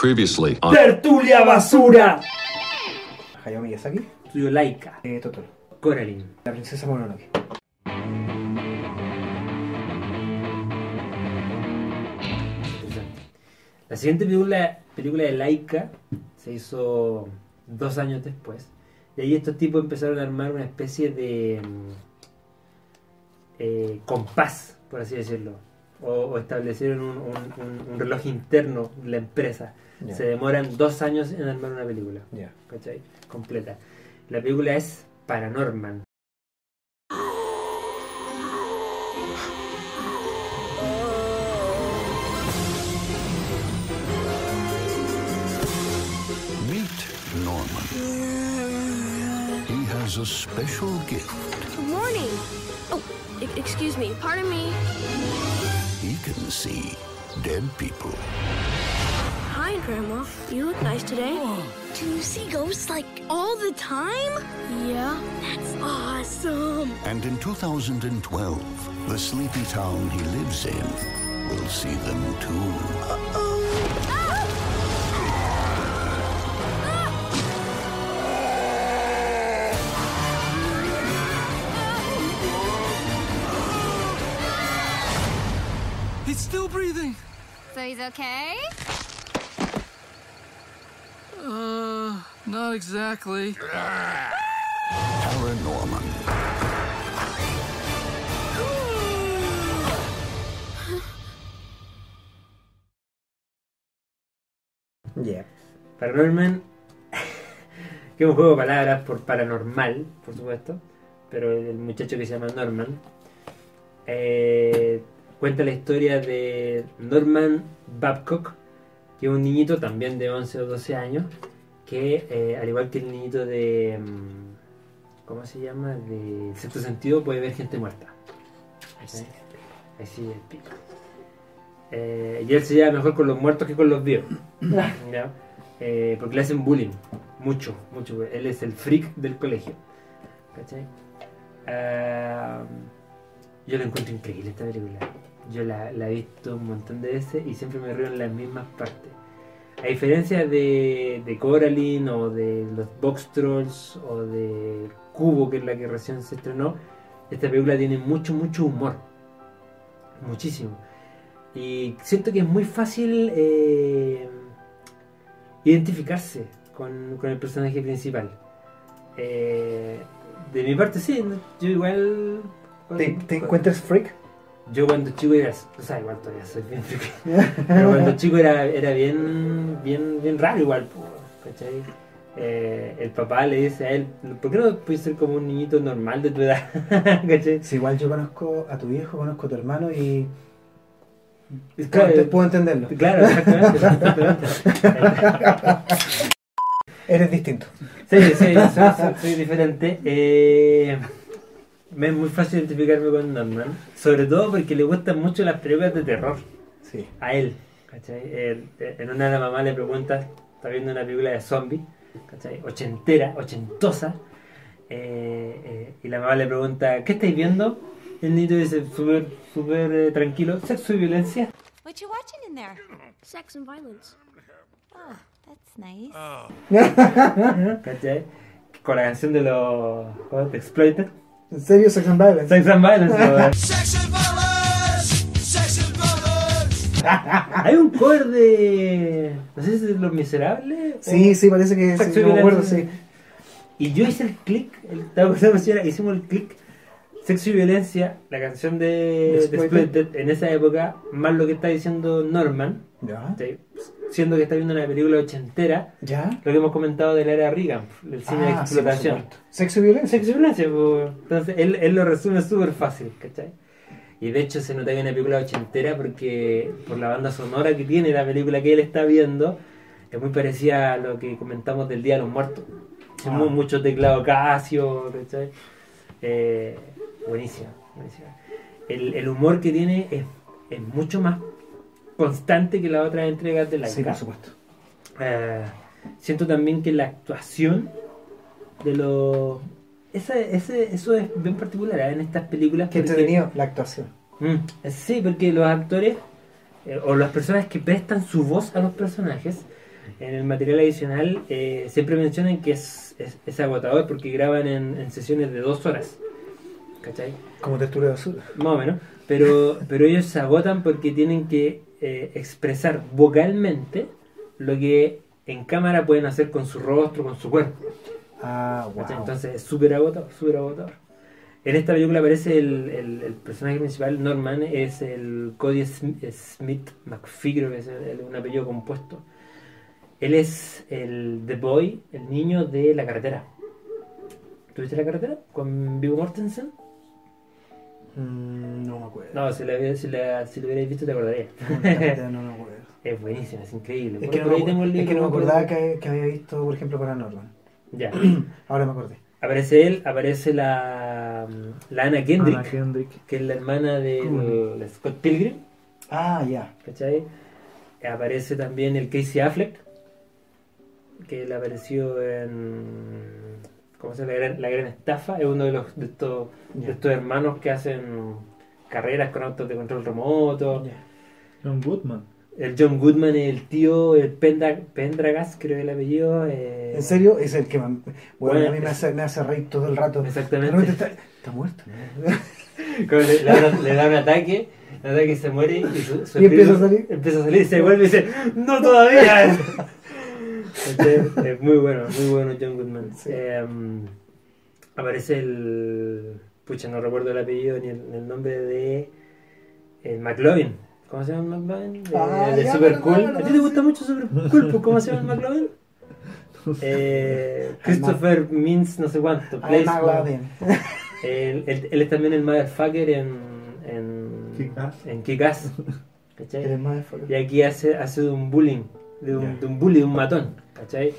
Previously on ¡Tertulia basura! Hayao Miyazaki, Estudio Laika, eh, Totoro, Coraline. la princesa Mononoke. Interesante. La siguiente película, película de Laika se hizo dos años después. Y ahí estos tipos empezaron a armar una especie de mm, eh, compás, por así decirlo. O, o establecieron un, un- un- un reloj interno de la empresa. Ya. Se demoran dos años en armar una película. Ya. ¿cachai? Completa. La película es Paranorman. Meet Norman. He has a special gift. Good morning. Oh, e- excuse me. Pardon me. He can see dead people. Hi, Grandma. You look nice today. Do you see ghosts like all the time? Yeah. That's awesome. And in 2012, the sleepy town he lives in will see them too. He's So he's okay? Uh, not exactly. Paranorman. Ya. Paranorman, que es un juego de palabras por paranormal, por supuesto, pero el muchacho que se llama Norman eh, cuenta la historia de Norman Babcock, que es un niñito también de 11 o 12 años, que eh, al igual que el niñito de... mm, ¿Cómo se llama? De sexto sentido puede ver gente muerta. Así Así de pico. Eh, y él se lleva mejor con los muertos que con los vivos. ¿ya? Eh, porque le hacen bullying. Mucho, mucho. Él es el freak del colegio. ¿Cachai? Ah, yo lo encuentro increíble esta película. Yo la, la he visto un montón de veces y siempre me río en las mismas partes. A diferencia de, de Coraline o de los Box Trolls o de Cubo, que es la que recién se estrenó, esta película tiene mucho, mucho humor. Muchísimo. Y siento que es muy fácil eh, identificarse con, con el personaje principal. Eh, de mi parte, sí, yo igual. ¿Te, te encuentras freak? Yo cuando chico era. O sea, igual todavía soy bien friki. Pero cuando chico era, era bien, bien, bien raro, igual. ¿cachai? Eh, el papá le dice a él: ¿Por qué no puedes ser como un niñito normal de tu edad? ¿cachai? Si igual yo conozco a tu viejo, conozco a tu hermano y Claro, puedo entenderlo. Claro, exactamente. exactamente. Eres distinto. Sí, sí, soy, soy- soy diferente. Eh, me es muy fácil identificarme con Norman, sobre todo porque le gustan mucho las películas de terror Sí. a él. ¿cachai? Él, eh, en una la mamá le pregunta, está viendo una película de zombies, ¿cachai? ochentera, ochentosa, eh, eh, y la mamá le pregunta, ¿qué estáis viendo? Y el niño dice, súper, súper eh, tranquilo, sexo y violencia. What you watching in there? Sex and violence. Oh, that's nice. ¿cachai? Con la canción de los. The Exploited. ¿En serio, Sex and Violence? Sex and Violence. Hay un cover de. No sé si es Los Miserables. o- Sí, sí, parece que Sexo sí, no me acuerdo, sí. Y yo hice el click. Estaba con esa señora, hicimos el click. Sexo y violencia, la canción de, de en esa época, más lo que está diciendo Norman, ¿Ya? ¿sí? Siendo que está viendo una película ochentera, ¿Ya? lo que hemos comentado de la era Reagan, el cine de Ah, sí, por explotación. supuesto. ¿Sexo y violencia? Sexo y violencia, pues. Entonces él, él lo resume súper fácil, ¿cachai? Y de hecho se nota que es una película ochentera porque por la banda sonora que tiene la película que él está viendo, es muy parecida a lo que comentamos del Día de los Muertos. Es Ah. muy- mucho teclado Casio, ¿cachai? Eh, buenísima, buenísima. El, el humor que tiene es, es mucho más constante que las otras entregas de la Sí, por supuesto. eh, siento también que la actuación de los ese, ese, eso es bien particular ¿eh? en estas películas. Qué porque- entretenido la actuación. Mm, sí, porque los actores eh, o las personas que prestan su voz a los personajes en el material adicional eh, siempre mencionan que es, es, es agotador porque graban en, en sesiones de dos horas. ¿Cachai? Como textura de basura. Más o menos. Pero, pero ellos se agotan porque tienen que eh, expresar vocalmente lo que en cámara pueden hacer con su rostro, con su cuerpo. Ah, wow. Entonces es súper agotador, súper agotador. En esta película aparece el, el- el personaje principal, Norman, es el Cody Sm- Smith McPhee, creo que es el- un apellido compuesto. Él es el The Boy, el niño de la carretera. ¿Tuviste la carretera? Con Viggo Mortensen. Mm, no me acuerdo. No, si, la, si, la, si lo hubierais visto te acordarías. no me acuerdo. es buenísimo, es increíble. Es Por- que no por me, ahí tengo el acu- es libro, que no me me acuerdo. acordaba que, que había visto, por ejemplo, Paranormal. Ya. Ahora me acordé. Aparece él, aparece la, la Anna Kendrick, Anna Kendrick. que es la hermana de Scott Pilgrim. Ah, ya. ¿Cachai? Aparece también el Casey Affleck, que él apareció en. ¿Cómo se llama? La gran, la gran estafa. Es uno de, los, de, estos, de estos hermanos que hacen carreras con autos de control remoto. John Goodman. El John Goodman es el tío, el Pendra- Pendragas, creo que es el apellido. eh, ¿En serio? Es el que me, bueno, Bueno, a mí me hace, me hace reír todo el rato. Exactamente. Está, está muerto. Como le, da, un- le da un ataque, el ataque se muere y su, su Y empieza a salir. empieza a salir y se vuelve y dice, ¡No todavía! Es muy bueno, muy bueno John Goodman. Sí. Eh, aparece el. Pucha, no recuerdo el apellido ni el, el nombre de. El McLovin. ¿Cómo se llama el McLovin? De, Ah, de ya, Super Cool. ¿A ti te gusta mucho Super Cool? ¿Cómo se llama el McLovin? Eh, Christopher Mintz, no sé cuánto. Place- McLovin. él, él- él es también el motherfucker en, en Kick-Ass. En Kick-Ass, Y aquí hace, hace un bullying, de un, Ya. de un bully, de un matón, ¿cachai?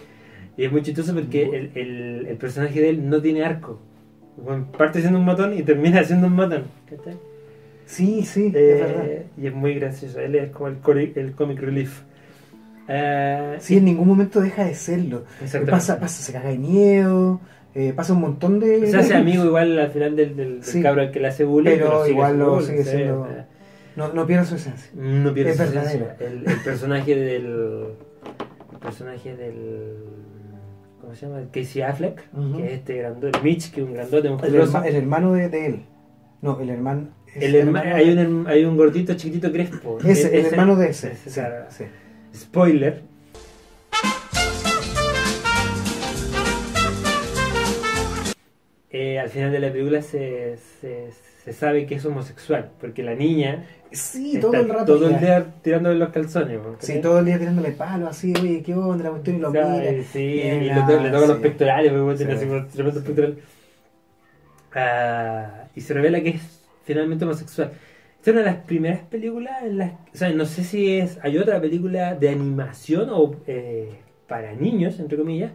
Y es muy chistoso porque el, el, el personaje de él no tiene arco. Parte siendo un matón y termina siendo un matón, ¿cachai? Sí, sí, es Eh, verdad. y es muy gracioso, él es como el, el comic relief. Eh, Sí, en ningún momento deja de serlo. Pasa, pasa, se caga de miedo, eh, pasa un montón de... se hace amigo igual al final del, del, del Sí. cabro al que le hace bullying, Pero pero, igual lo sigue siendo- o sea, No, no pierde su esencia. No pierde Es su verdadero. esencia. El, el personaje del. El personaje del. ¿Cómo se llama? El Casey Affleck, que es este grandote. Mitch, que es un grandote El, herma- el hermano de, de él. No, el hermano... El herma- hay, un, hay un gordito chiquitito crespo. Ese, el Ese- hermano de ese. ese, sí, claro. sí. Spoiler. Eh, al final de la película se, se, se sabe que es homosexual, porque la niña Sí, todo el rato. todo el día tirándole los calzones. ¿no? Sí, todo el día tirándole palo así, oye, qué onda la cuestión y lo mira. sí, y le, to- le toca los pectorales, como tremendos pectorales. Ah, y se revela que es finalmente homosexual. Esta es una de las primeras películas en las. O sea, no sé si es. Hay otra película de animación o eh, para niños, entre comillas,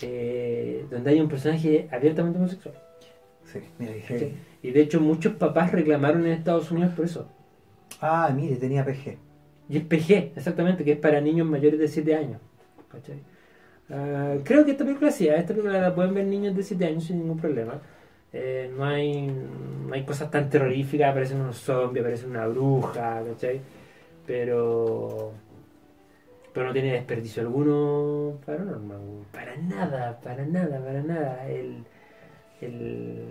eh, donde hay un personaje abiertamente homosexual. Sí, mira. Y de hecho, muchos papás reclamaron en Estados Unidos por eso. Ah, mire, tenía PG. Y es PG, exactamente, que es para niños mayores de 7 años. Ah, creo que esta película sí, esta película la pueden ver niños de 7 años sin ningún problema. Eh, no, hay, no hay cosas tan terroríficas, aparecen unos zombies, aparece una bruja, ¿cachai? Pero. Pero no tiene desperdicio alguno paranormal. Para nada, para nada, para nada. El, el,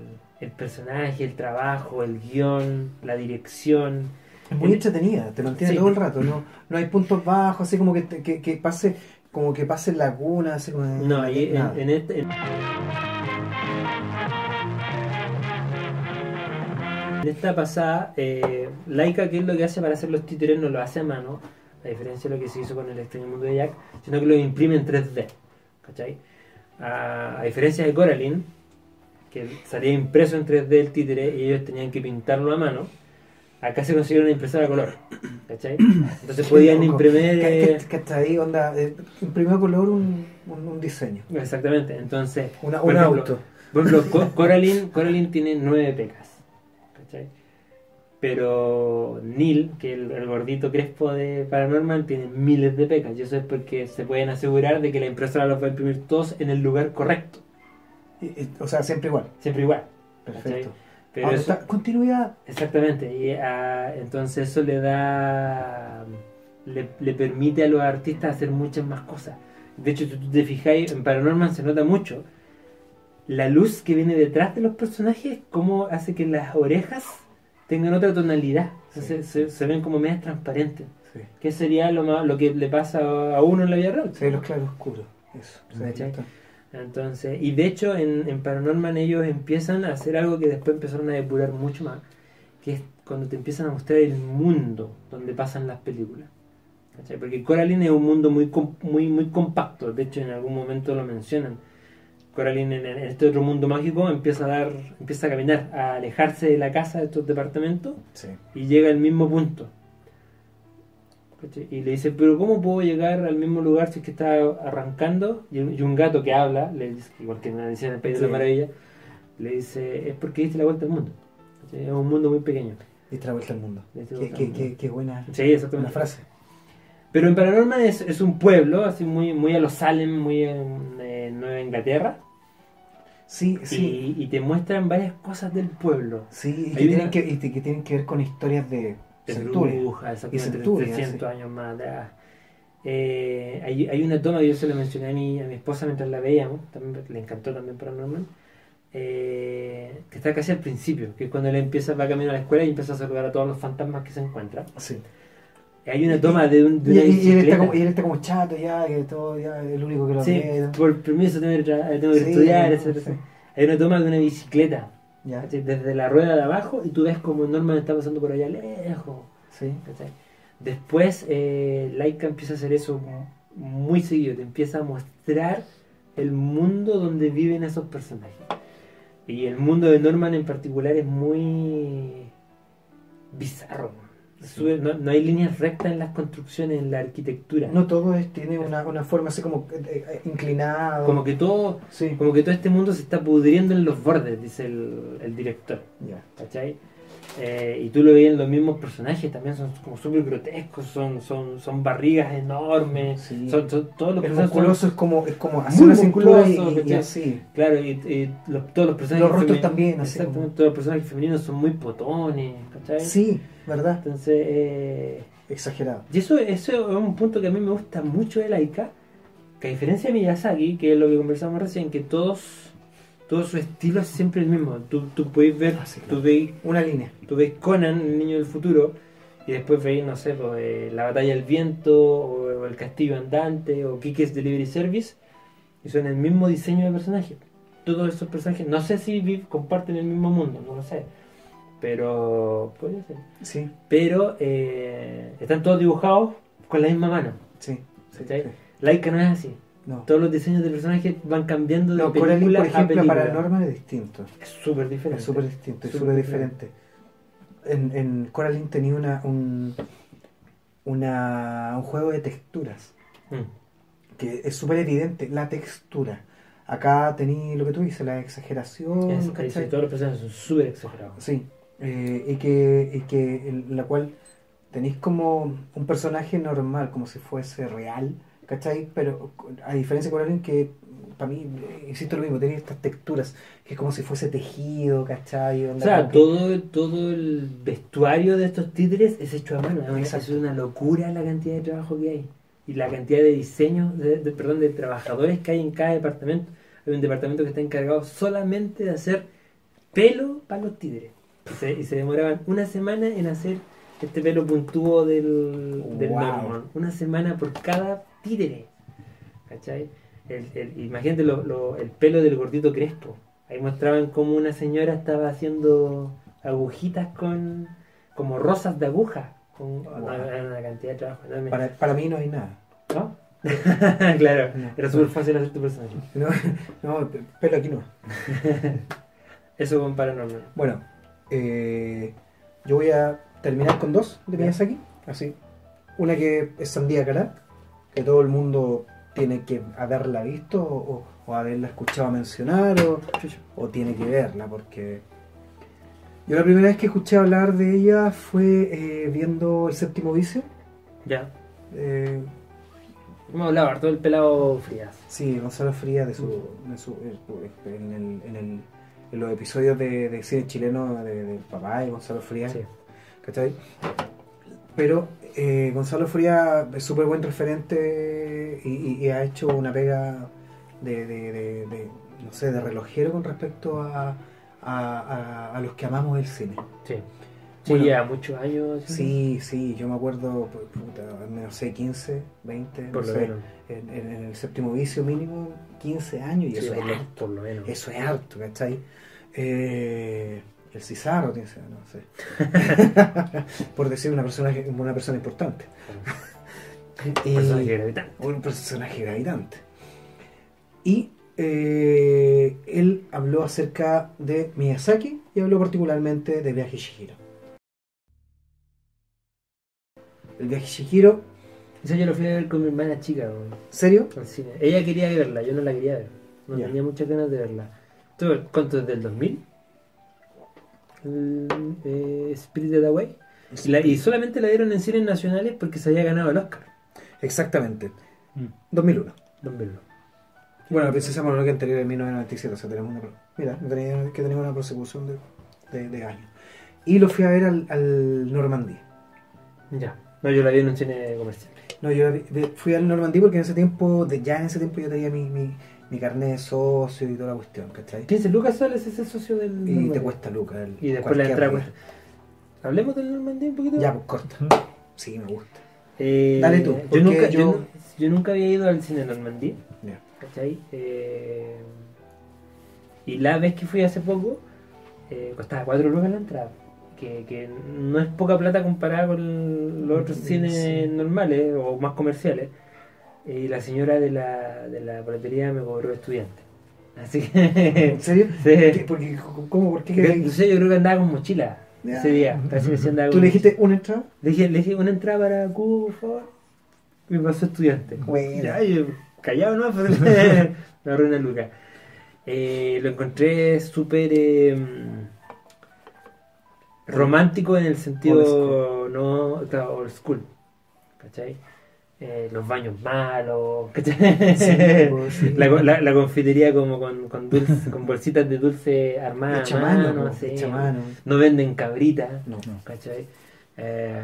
el personaje, el trabajo, el guion, la dirección. Es muy entretenida, te mantiene Sí. todo el rato, no, no hay puntos bajos, así como que, que, que pase, como que pase laguna, así como No, ahí en, nada. en este. En, en esta pasada, eh, Laika, ¿qué es lo que hace para hacer los títeres? No lo hace a mano, a diferencia de lo que se hizo con el extraño mundo de Jack, sino que lo imprime en 3D. ¿Cachai? A, a diferencia de Coraline, que salía impreso en 3D el títere y ellos tenían que pintarlo a mano, acá se consiguió una impresora a color. ¿Cachai? Entonces podían imprimir. Eh, que está ahí, onda, eh, imprimió a color un, un, un diseño, Exactamente, entonces. una, un ejemplo, auto. Por ejemplo, Co- Coraline, Coraline tiene nueve pecas. ¿Cachai? Pero Neil, que el, el gordito crespo de Paranormal, tiene miles de pecas. Y eso es porque se pueden asegurar de que la impresora los va a imprimir todos en el lugar correcto. O sea, siempre igual. Siempre igual. Perfecto. Pero eso- está, continuidad. Exactamente. Y ah, entonces eso le da le, le permite a los artistas hacer muchas más cosas. De hecho, si tú te fijáis, en Paranorman se nota mucho la luz que viene detrás de los personajes, cómo hace que las orejas tengan otra tonalidad. O sea, Sí. se, se- se ven como medias transparentes. Sí. Que sería lo, más, lo que le pasa a uno en la vida real. Sí, los claroscuros. Eso. Entonces, y de hecho en, en Paranorman ellos empiezan a hacer algo que después empezaron a depurar mucho más, que es cuando te empiezan a mostrar el mundo donde pasan las películas. ¿Cachai? Porque Coraline es un mundo muy, muy, muy compacto, de hecho en algún momento lo mencionan. Coraline en, en este otro mundo mágico empieza a dar, empieza a caminar, a alejarse de la casa de estos departamentos Sí. y llega al mismo punto. ¿Cachai? Y le dice, pero ¿cómo puedo llegar al mismo lugar si es que está arrancando? Y, y un gato que habla, le dice, igual que en la edición del País de la Maravilla, le dice, es porque diste la vuelta al mundo. ¿Cachai? Es un mundo muy pequeño. Diste la vuelta al mundo. Qué, vuelta qué, al qué, mundo. qué buena, Sí, exactamente. buena frase. Pero en Paranormal es, es un pueblo, así muy, muy a los Salem, muy en eh, Nueva Inglaterra, Sí, sí. y, y te muestran varias cosas del pueblo. Sí, y que, tienen una- que, y que tienen que ver con historias de exactamente, Centuria, 300 sí. años más atrás. Eh, hay, hay una toma que yo se la mencioné a mi, a mi esposa mientras la veíamos, también le encantó también Paranormal, eh, que está casi al principio, que es cuando él empieza, va camino a la escuela y empieza a saludar a todos los fantasmas que se encuentra. Sí. Hay una toma de, un, de una y- y él está bicicleta. como, y él está como chato ya, que todo ya es el único que lo Sí, ve. por permiso tengo tengo que Sí, estudiar, no, sí. Hay una toma de una bicicleta, Ya, desde la rueda de abajo y tú ves como Norman está pasando por allá lejos. sí. Después, eh, Laika empieza a hacer eso muy seguido, te empieza a mostrar el mundo donde viven esos personajes. Y el mundo de Norman en particular es muy bizarro. Sube- no, no hay líneas rectas en las construcciones, en la arquitectura. No todo es, tiene una, una forma así como eh, eh, inclinado. Como que todo, Sí. como que todo este mundo se está pudriendo en los bordes, dice el, el director. Ya. ¿cachai? Eh, y tú lo ves en los mismos personajes, también son como súper grotescos, son, son, son barrigas enormes, Sí. son, son- todos los personajes son- musculoso es como, es como hacer una cintura y, así. Claro, y, y los- todos los personajes Los rostros también, así Exactamente, como- todos los personajes femeninos son muy potones, ¿cachai? Sí, ¿verdad? Entonces, eh, Exagerado. y eso, eso es un punto que a mí me gusta mucho de Laika, que a diferencia de Miyazaki, que es lo que conversamos recién, que todos, todo su estilo es siempre el mismo. Tú, tú puedes ver, Ah, sí, claro. tú ves Una línea. tú ves Conan, el niño del futuro, y después veis, no sé, pues, eh, La Batalla del Viento, o, o El Castillo Andante, o Kiki's Delivery Service, y son el mismo diseño de personaje. Todos esos personajes, no sé si vi- comparten el mismo mundo, no lo sé, pero puede ser. Sí, Pero eh, están todos dibujados con la misma mano. sí. sí, sí. Laika no es así. No. Todos los diseños de personajes van cambiando de No, Coraline, película por a ejemplo, película. para Norman es distinto. Es súper diferente. Es súper distinto, es Súper diferente. En, en Coraline tenía una, un, una, un juego de texturas Mm. que es súper evidente, la textura. Acá tenía lo que tú dices, la exageración, Es- sí, todos los personajes son súper exagerados. Sí, eh, y que, y que en la cual tenéis como un personaje normal, como si fuese real, ¿cachai? Pero a diferencia de Coraline, que para mí, insisto lo mismo, tenía estas texturas, que es como si fuese tejido, ¿cachai? O sea, que- todo, todo el vestuario de estos títeres es hecho a mano. Es una- Es una locura la cantidad de trabajo que hay. Y la cantidad de diseños, de, de- perdón, de trabajadores que hay en cada departamento. Hay un departamento que está encargado solamente de hacer pelo para los títeres. Y se, y se demoraban una semana en hacer este pelo puntúo del, del Wow. Norman. Una semana por cada títere. ¿Cachai? El, el- imagínate lo- lo- el pelo del gordito crespo. Ahí mostraban cómo una señora estaba haciendo agujitas con como rosas de aguja. Con Wow. una, una cantidad de trabajo enorme. para, para mí no hay nada. ¿No? claro, No. era súper fácil hacer tu personaje. No, no, pero aquí no. Eso con Paranormal. Bueno, eh, yo voy a terminar con dos de Ya. Miyazaki. Así. Una que es Sandía Kará, que todo el mundo tiene que haberla visto o, o haberla escuchado mencionar o, o tiene que verla, porque yo la primera vez que escuché hablar de ella fue eh, viendo El Séptimo Vicio. Ya. Eh, Hemos hablado harto del pelado Frías. sí, Gonzalo Frías de su, de su- en, el- en el- en los episodios de, de cine chileno de, de papá y Gonzalo Frías. Sí. ¿Cachai? Pero eh, Gonzalo Fría es súper buen referente y, y- y ha hecho una pega de, de- de- de, no sé, de relojero con respecto a, a- a- a los que amamos el cine. Sí. Sí, Bueno. lleva muchos años. Sí, sí, yo me acuerdo, pu- puta, no sé, 15, 20, no Por lo sé, menos. En, en- en el séptimo vicio mínimo, 15 años, y Sí, eso es harto. por lo menos. Eso es harto, ¿cachai? Eh, el Cizarro tiene no sé. Por decir una persona, una persona importante. Y- Personaje gravitante. un personaje gravitante. Y eh, él habló acerca de Miyazaki y habló particularmente de Viaje Shihiro. El Viaje Shihiro, Eso yo lo fui a ver con mi hermana chica, weón, ¿serio? Ella quería verla, yo no la quería ver. No tenía muchas ganas de verla. ¿Tú, ¿Cuánto es del 2000? Eh, Spirited Away. Y, la- y solamente la dieron en cines nacionales porque se había ganado el Oscar. Exactamente. Mm. 2001. Don Verlo. Bueno, la princesa Mononoke anterior en 1997, o sea, tenemos una, pro- mira, no tenía que tenemos una persecución de, de, de años. Y lo fui a ver al, al Normandí. Ya. No, yo la vi en un cine comercial. No, yo vi- vi- fui al Normandí porque en ese tiempo, de, ya en ese tiempo yo tenía mi, mi, mi carnet de socio y toda la cuestión, ¿cachai? 15 lucas solo es ese socio del. Y te cuesta lucas. el- Y después la entrada cuesta. Hablemos del Normandía un poquito. Ya, pues corta. Sí, me gusta. Eh, Dale tú, Yo nunca, yo... yo- nu- yo nunca había ido al cine Normandía. Ya. ¿Cachai? Eh, y la vez que fui hace poco, eh, costaba 4 lucas la entrada. Que, que no es poca plata comparada con los otros Sí. cines normales o más comerciales. Y la señora de la, de la boletería me cobró estudiante. Así que. ¿En serio? Sí. ¿Qué- porque, ¿Cómo? ¿Por qué? No sé, yo creo que andaba con mochila ese día. Andaba ¿Tú le dijiste una entrada? Le dije, le dije una entrada para Cubo, por favor. Me pasó estudiante. Buena. Ya, yo callado no, me agarré una luca. Eh, lo encontré súper eh, romántico en el sentido no claro, old school. ¿Cachai? Eh, los baños malos, pues, sí. La, la, la confitería como con, con, dulce, con bolsitas de dulce armadas. Hecha a mano, mano, po, sí. hecha mano. No venden cabritas. No. ¿Cachai? Eh,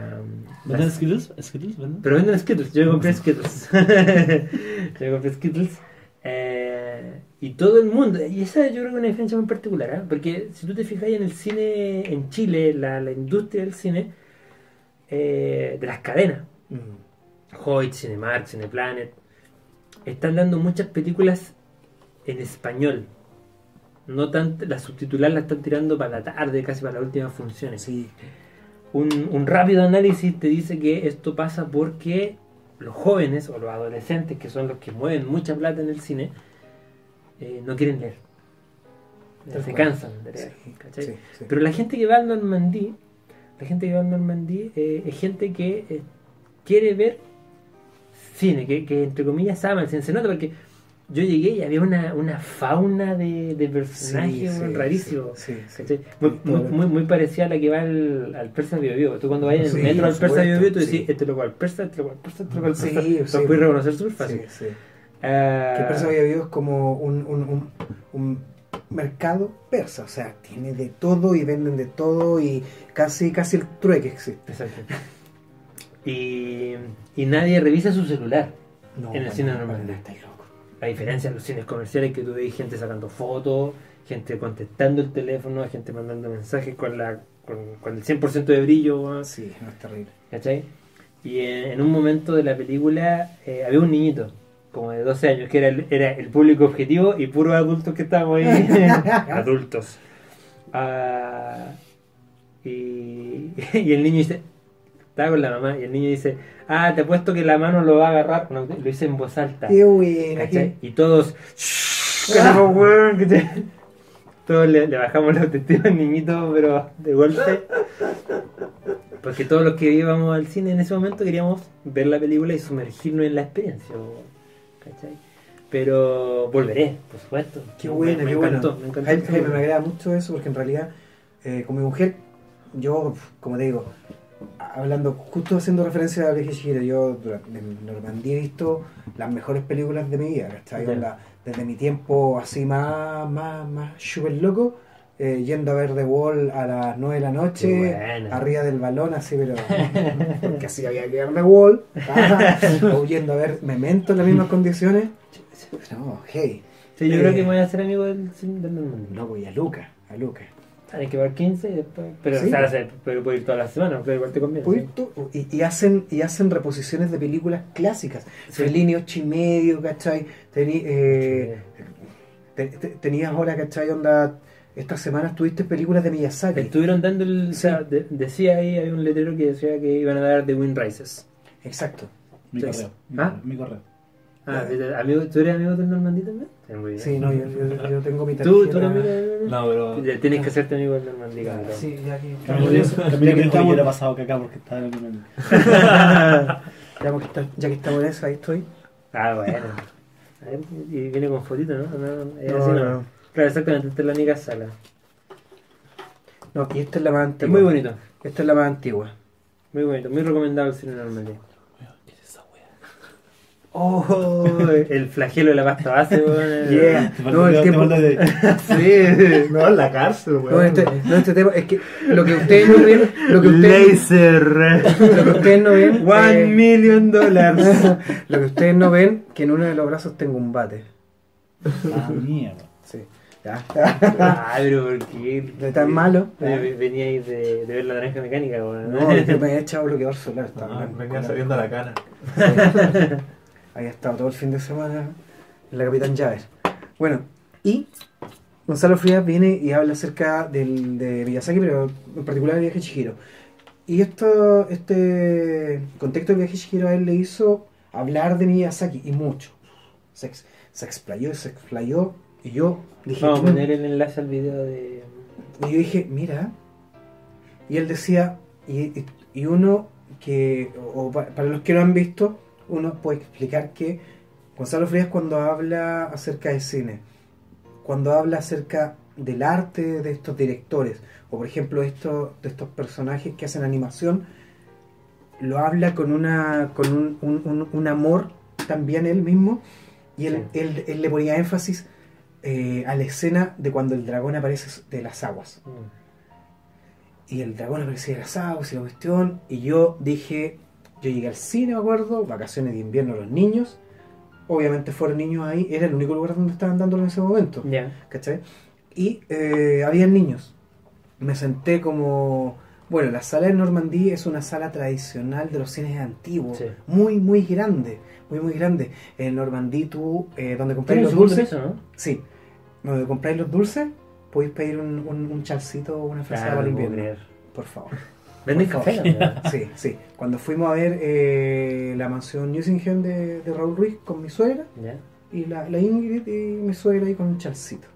¿Venden las- Skittles? ¿Skittles venden? pero venden Skittles, yo compré Skittles. yo compré Skittles. Eh, y todo el mundo, y esa yo creo que es una diferencia muy particular, ¿eh? porque si tú te fijas en el cine en Chile, la, la industria del cine, eh, de las cadenas, Mm. Hoyt, Cinemark, Cineplanet, están dando muchas películas en español. No tan, las subtituladas las están tirando para la tarde, casi para las últimas funciones Sí. un, un rápido análisis te dice que esto pasa porque los jóvenes o los adolescentes, que son los que mueven mucha plata en el cine, eh, no quieren leer. Se cansan de leer. Sí, ¿cachai? sí, sí. Pero la gente que va al Normandí, la gente que va al Normandí eh, es gente que eh, quiere ver cine, que, que entre comillas ama el cine. Se nota porque yo llegué y había una, una fauna de, de personajes Sí, sí, sí. Muy, muy, muy, muy parecida a la que va al, al Persa Bio Bio. Tú cuando vayas en el metro al Persa supuesto, Bio Bio, tú decís, este loco al Persa, este al Persa, este loco al Sí, Persa. Lo puedes reconocer súper fácil. Sí. Ah, Que el persa había es como un, un, un, un mercado persa, o sea, tiene de todo y venden de todo y casi casi el trueque existe. Exacto. Y, y nadie revisa su celular. No, En el cine normal. A diferencia de los cines comerciales que tú ves gente sacando fotos, gente contestando el teléfono, gente mandando mensajes con la con, con el 100% de brillo, Sí, no es terrible. ¿cachai? Y en, en un momento de la película eh, había un niñito, como de 12 años, que era el, era el público objetivo y puros adultos que estábamos ahí. adultos. Ah, y, y el niño dice, estaba con la mamá, y el niño dice, ah, te apuesto que la mano lo va a agarrar. No, lo hice en voz alta. Qué buena, qué- Y todos. ¿cachai? Todos le, le bajamos la autoestima al niñito, pero de golpe. Porque todos los que íbamos al cine en ese momento queríamos ver la película y sumergirnos en la experiencia. ¿cachai? Pero volveré, por supuesto. Qué Me- buena, me, qué encantó, buena. me encantó. Jaime, me agrada mucho eso porque en realidad, eh, con mi mujer, yo, como te digo, hablando, justo haciendo referencia a Chihiro, yo durante- en Normandía he visto las mejores películas de mi vida, ¿cachai? Onda, desde mi tiempo así más, más, más súper loco, eh, yendo a ver The Wall a las 9 de la noche, arriba del balón, así, pero. Porque así había que ver The Wall. ah, o yendo a ver Memento en las mismas condiciones. No, hey. Sí, yo Eh, creo que me voy a hacer amigo del, del. No voy a Luca, a Luca. Hay que ver 15 y después. Pero, Sí. o sea, se- pero puedo ir todas las semanas, pero igual te conviene. Sí. y, y hacen y hacen reposiciones de películas clásicas. Sí. Fellini ocho y medio, ¿cachai? Tení- eh, te- te- tenías ahora, ¿cachai? Onda, estas semanas tuviste películas de Miyazaki. Estuvieron dando el. O sea, de- decía ahí, hay un letrero que decía que iban a dar The Wind Rises. Exacto. Mi correo. ¿Ah? correo, mi correo. Ah, amigo, ¿tú eres amigo del Normandí también? Sí, muy bien. Sí, no, yo, yo- yo tengo mi ¿Tú, tarjeta. tú eres amigo del No, pero. Ya Tienes que hacerte amigo del Normandí, cabrón. Sí, ya que Camilo que que estamos- yo era pasado caca porque estaba en el momento. ya que está- ya que estamos en eso, ahí estoy. Ah, bueno. Y viene con fotito, ¿no? No, es No, así, no, ¿no? Claro, exactamente, esta es la única sala. No, y esta es la más Es antigua. muy bonito, Esta es la más antigua. muy bonito, muy recomendado el cine Normandí. ¿Qué es esa wea? Oh, el flagelo de la pasta base, weón. Yeah. No, el tiempo. Sí. No, en la cárcel, weón. No, este, no, este tema es que lo que ustedes no ven, lo que ustedes, Laser. lo que ustedes no ven, One eh, million dollars. lo que ustedes no ven, que en uno de los brazos tengo un bate. Ah, mierda. Sí. Ya. Ah, pero ¿por qué? De tan malo. Veníais de, de ver la naranja mecánica, weón. No, es que me he echado bloqueador solar. Ah, venía saliendo a la cana. Había estado todo el fin de semana en la Capitán Llaves. Bueno, y Gonzalo Frías viene y habla acerca del, de Miyazaki, pero en particular del viaje de Chihiro. Y esto, este contexto del viaje de Chihiro a él le hizo hablar de Miyazaki, y mucho. Se, se explayó, se explayó, y yo dije... Vamos a poner el enlace al video de. Y yo dije, mira. Y él decía, y, y- uno que, o pa- para los que no han visto, uno puede explicar que Gonzalo Frías cuando habla acerca de cine, cuando habla acerca del arte de estos directores, o por ejemplo de estos personajes que hacen animación, lo habla con una con un, un- un- un amor también él mismo, y él, Sí. él- él le ponía énfasis eh, a la escena de cuando el dragón aparece de las aguas. Y el dragón aparecía de las aguas y la cuestión. Y yo dije, yo llegué al cine, me acuerdo, vacaciones de invierno los niños. Obviamente fueron niños ahí, era el único lugar donde estaban dándolo en ese momento. Ya. ¿Cachai? Y eh, había niños. Me senté como... Bueno, la sala de Normandí es una sala tradicional de los cines antiguos. Sí. Muy, muy grande. Muy, muy grande. En Normandí tú, eh, donde compráis los dulces... piso, ¿no? Sí. Donde compráis los dulces, podéis pedir un, un, un chalcito o una frazada para el invierno. Por favor. Venden café. Sí, sí. Cuando fuimos a ver eh, la mansión Newsingen de, de Raúl Ruiz con mi suegra, Ya. y la, la Ingrid y mi suegra ahí con un chalcito.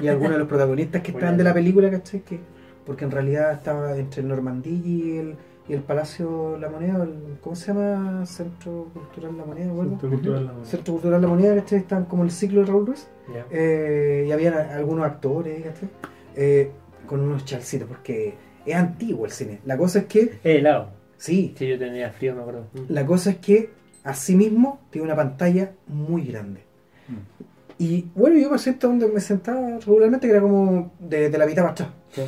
Y algunos de los protagonistas que estaban de la película, ¿cachai? Que, porque en realidad estaba entre Normandía y el, y el Palacio La Moneda, el- ¿cómo se llama? Centro Cultural La Moneda, ¿verdad? Centro Cultural La Moneda. Centro Cultural La Moneda, ¿cachai? Estaban como el ciclo de Raúl Ruiz. Ya. Eh, y habían algunos actores, ¿cachai? Eh, con unos chalcitos, porque es antiguo el cine. La cosa es que, Eh, helado. sí, Sí, yo tenía frío, me acuerdo. Mm. la cosa es que asimismo tiene una pantalla muy grande. Mm. Y bueno, yo me siento donde me sentaba regularmente, que era como de, de la mitad para atrás. Sí.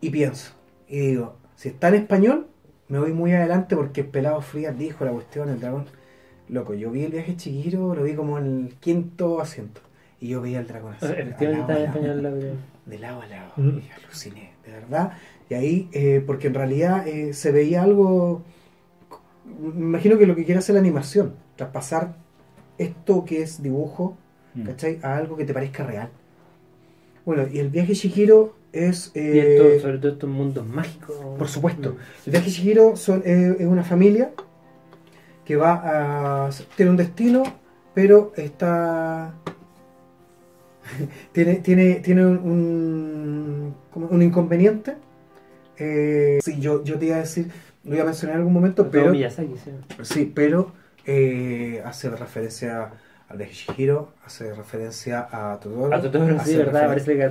Y pienso, y digo, si está en español, me voy muy adelante porque el pelado Frías dijo la cuestión, el dragón. Loco, yo vi el viaje chiquito, lo vi como en el quinto asiento. Y yo veía el dragón así. Efectivamente en lado, película. de lado a lado. Mm. Y aluciné, de verdad. Y ahí, eh, porque en realidad eh, se veía algo. Me imagino que lo que quiere hacer la animación, traspasar esto que es dibujo, Mm. ¿cachai? A algo que te parezca real. Bueno, y el viaje Shihiro es. Y eh, esto, sobre todo estos mundos mágicos. por supuesto. Mm. El viaje Shihiro son, eh, es una familia que va a. tiene un destino, pero está. tiene, tiene, tiene un, un, inconveniente. Eh, sí, yo, yo te iba a decir, lo iba a mencionar en algún momento, pero. Sí. Sí, pero eh, hace referencia al viaje Shihiro, hace referencia a Totoro. A Totoro, sí, ¿verdad? Parece que a.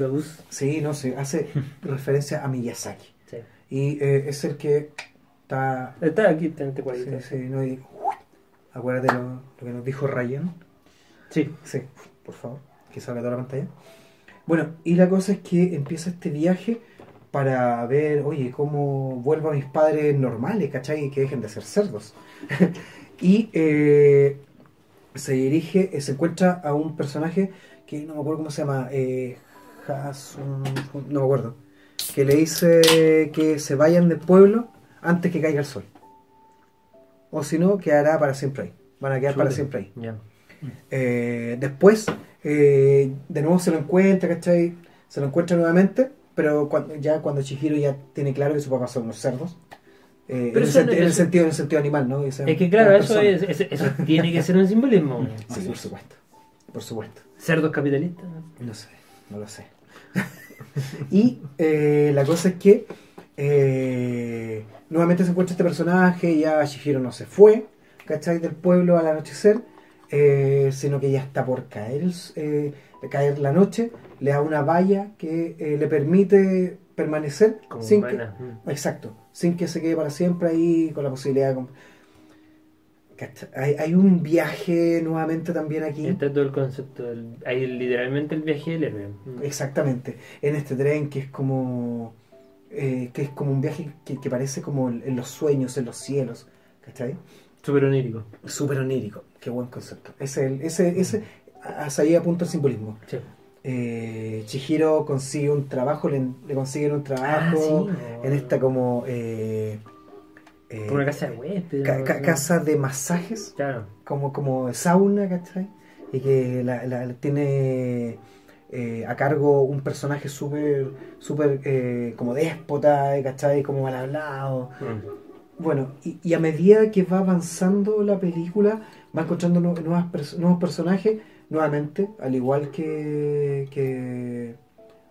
Sí, no sé, hace referencia a Miyazaki. Sí. Y eh, es el que está. Está aquí, en este Sí, cuadrito. sí, no, y- acuérdate lo, lo que nos dijo Ryan. Sí. Sí, por favor, que salga toda la pantalla. Bueno, y la cosa es que empieza este viaje para ver, oye, cómo vuelvo a mis padres normales, ¿cachai? Y que dejen de ser cerdos. y eh, se dirige, eh, se encuentra a un personaje que no me acuerdo cómo se llama, eh, Hasun- no me acuerdo, que le dice que se vayan del pueblo antes que caiga el sol. O si no, quedará para siempre ahí. Van a quedar para siempre ahí. Ya. Eh, después, eh, de nuevo se lo encuentra, ¿cachai? Se lo encuentra nuevamente, pero cuando, ya cuando Chihiro ya tiene claro que su papá son unos cerdos. eh, Pero en, el eso en sentido, en el sentido animal, ¿no? Es que claro, eso, es, eso, tiene que ser un simbolismo. Sí, por supuesto. Por supuesto. Cerdos capitalistas. ¿no? No sé, no lo sé. y eh, la cosa es que eh, nuevamente se encuentra este personaje, ya Shihiro no se fue, ¿cachai? Del pueblo al anochecer, eh, sino que ya está por caer, eh, caer la noche, le da una valla que eh, le permite permanecer Como sin que, buena. Mm. exacto, sin que se quede para siempre ahí con la posibilidad de... Hay, hay un viaje nuevamente también aquí. Está todo el concepto. Del, hay literalmente el viaje del héroe. Mm. Exactamente, en este tren que es como eh, que es como un viaje que, que parece como en los sueños, en los cielos, ¿cachai? Súper onírico. Súper onírico, qué buen concepto. Ese, ese, ese, hacia ahí apunta el simbolismo. Sí. Eh, Chihiro consigue un trabajo, le, le consiguen un trabajo Ah, sí, en esta como eh, eh, una casa de huésped. ca- ca- casa de masajes Claro. como, como sauna, ¿cachai? Y que la, la- tiene eh, a cargo un personaje súper, súper eh, como déspota, ¿cachai? Como mal hablado. Mm. Bueno, y, y a medida que va avanzando la película, va encontrando nu- nuevas pers- nuevos personajes, nuevamente, al igual que... que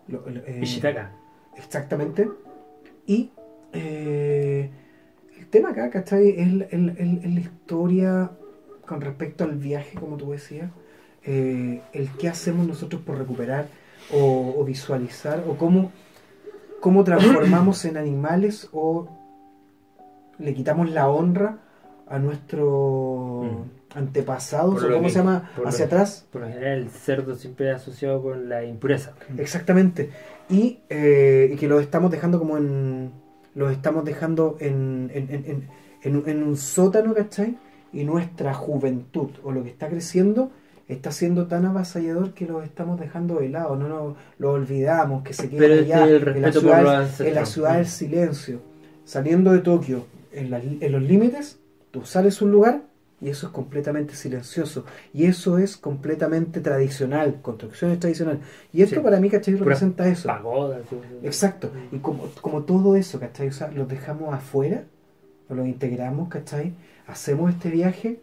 lo- eh, Ishitaka. Exactamente. Y eh, el tema acá, ¿cachai? Es la historia con respecto al viaje, como tú decías. eh, el qué hacemos nosotros por recuperar o, o visualizar, o cómo, cómo transformamos en animales o le quitamos la honra a nuestros antepasados, Por o cómo que- se llama, lo- hacia atrás. Por lo general, el cerdo siempre es asociado con la impureza. Exactamente. Y, eh, y que los estamos dejando como en. Los estamos dejando en, en, en, un- sótano, ¿cachai? Y nuestra juventud, o lo que está creciendo, está siendo tan avasallador que los estamos dejando de lado, no nos lo olvidamos, que se este allá, el en la ciudad, en la ciudad del Mm. silencio, saliendo de Tokio, en, la- en los límites, tú sales a un lugar y eso es completamente silencioso. Y eso es completamente tradicional, construcciones tradicionales. Y esto Sí. para mí, ¿cachai? Pura Representa eso. Pagodas. Exacto. Y como, como todo eso, ¿cachai? O sea, los dejamos afuera, los integramos, ¿cachai? Hacemos este viaje,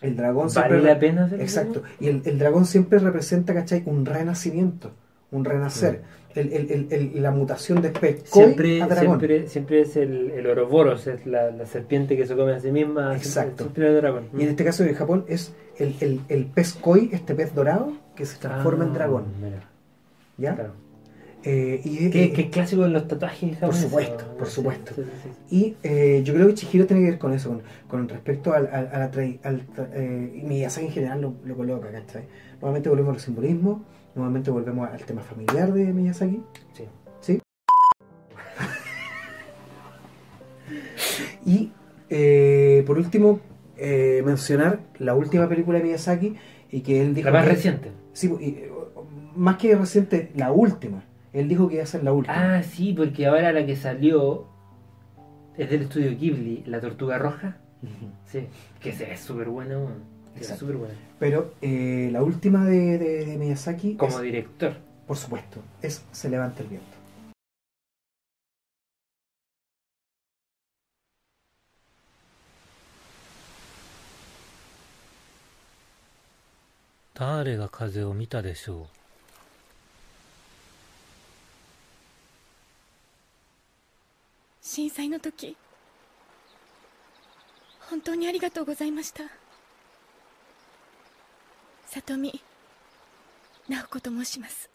el dragón ¿Vale siempre... la pena? Exacto. Y el, el dragón siempre representa, ¿cachai? Un renacimiento, un renacer. El- el- el- el- la mutación de pez koi Siempre, a dragón. siempre, siempre es el, el Ouroboros, es la, la serpiente que se come a sí misma. Exacto. Siempre, siempre dragón. Y en este caso en Japón es el, el, pez koi, este pez dorado, que se transforma en Ah, dragón. mira, ¿Ya? claro. Eh, y, Qué, eh, qué clásico en los tatuajes Por supuesto, por supuesto. sí, sí, sí. Y eh, yo creo que Chihiro tiene que ver con eso, con, con respecto al, al- a la al eh, Miyazaki en general lo, lo coloca, ¿cachai? Nuevamente volvemos al simbolismo, nuevamente volvemos al tema familiar de Miyazaki. Sí. ¿Sí? y eh, por último, eh, mencionar la última película de Miyazaki y que él dijo... La más que- reciente. Sí, y, eh, más que reciente, la última. Él dijo que iba a ser la última. Ah, sí, porque ahora la que salió es del estudio Ghibli, La Tortuga Roja. Sí, que se ve súper buena, weón. Se ve Exacto. súper buena. Pero eh, la última de, de- de Miyazaki, Como es- director. por supuesto, es Se levanta el viento. 誰が風を見たでしょ震災の時本当にありがとうございました 里見直子と申します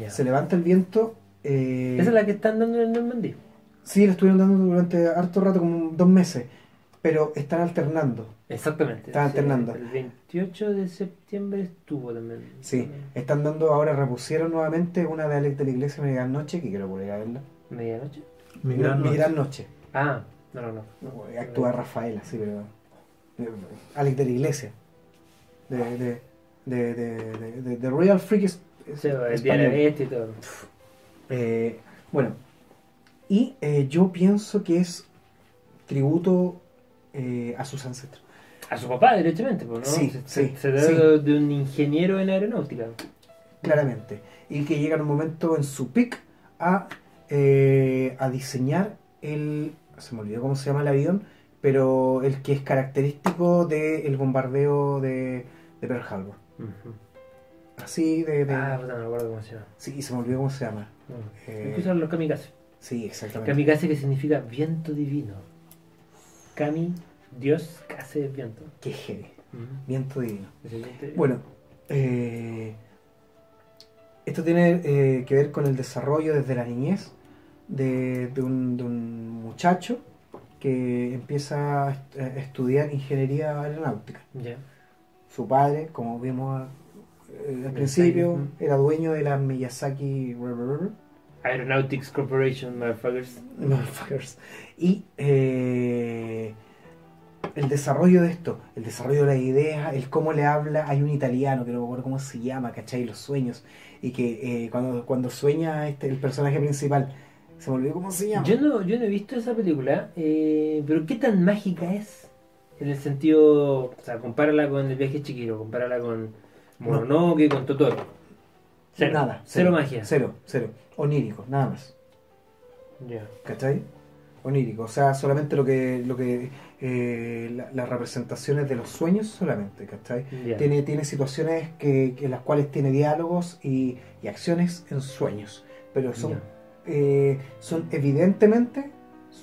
Ya. Se levanta el viento. eh, Esa es la que están dando en el Normandía. Sí, la estuvieron dando durante harto rato, como dos meses. pero están alternando. Exactamente. Están sí, alternando. El 28 de septiembre estuvo también. Sí, están dando ahora, repusieron nuevamente una de Alex de la Iglesia, Mi Gran Noche, que quiero volver a verla. ¿Medianoche? Mi Mi gran noche. Gran Noche. Ah, no, no, no. Actúa Rafaela, sí, pero. eh, Alex de la Iglesia. De. de. de. de, de- de- de Real Freak es- es- Sí, de español. este y todo. Eh, bueno, y eh, yo pienso que es tributo eh, a sus ancestros. A su papá, directamente, pues, ¿no? Sí, se, sí, se, se trata sí. de- de un ingeniero en aeronáutica. claramente. Y que llega en un momento en su pick a, eh, a diseñar el. Se me olvidó cómo se llama el avión, pero el que es característico del bombardeo de, de Pearl Harbor. Así de. de- Ah, puta, no me acuerdo cómo se llama. sí, se me olvidó cómo se llama. No. Eh, Incluso los kamikaze. sí, exactamente. Kamikaze que significa viento divino. Kami, Dios, case es viento. Qué heavy. Ujú. Viento divino. Viento. Bueno, eh, esto tiene eh, que ver con el desarrollo desde la niñez de, de un, de un muchacho que empieza a est- a estudiar ingeniería aeronáutica. Ya. Su padre, como vimos eh, al principio, era dueño de la Miyazaki Aeronautics Corporation, motherfuckers. Motherfuckers. Y eh, el desarrollo de esto, el desarrollo de la idea, el cómo le habla, hay un italiano que no me acuerdo cómo se llama, ¿cachai? Los sueños. Y que eh, cuando, cuando sueña este, el personaje principal, se me olvidó cómo se llama. Yo no, yo no he visto esa película, eh, pero ¿qué tan mágica es? En el sentido, o sea, compárala con El viaje chiquiro, compárala con Mononoke, con Totoro. Cero. Nada. Cero, magia. Cero, cero. Onírico, nada más. Ya. ¿Cachai? Onírico. O sea, solamente lo que, lo que eh, la- las representaciones de los sueños solamente, ¿cachai? Ya. Tiene, tiene situaciones que, en las cuales tiene diálogos y, y acciones en sueños. Pero son, eh, son evidentemente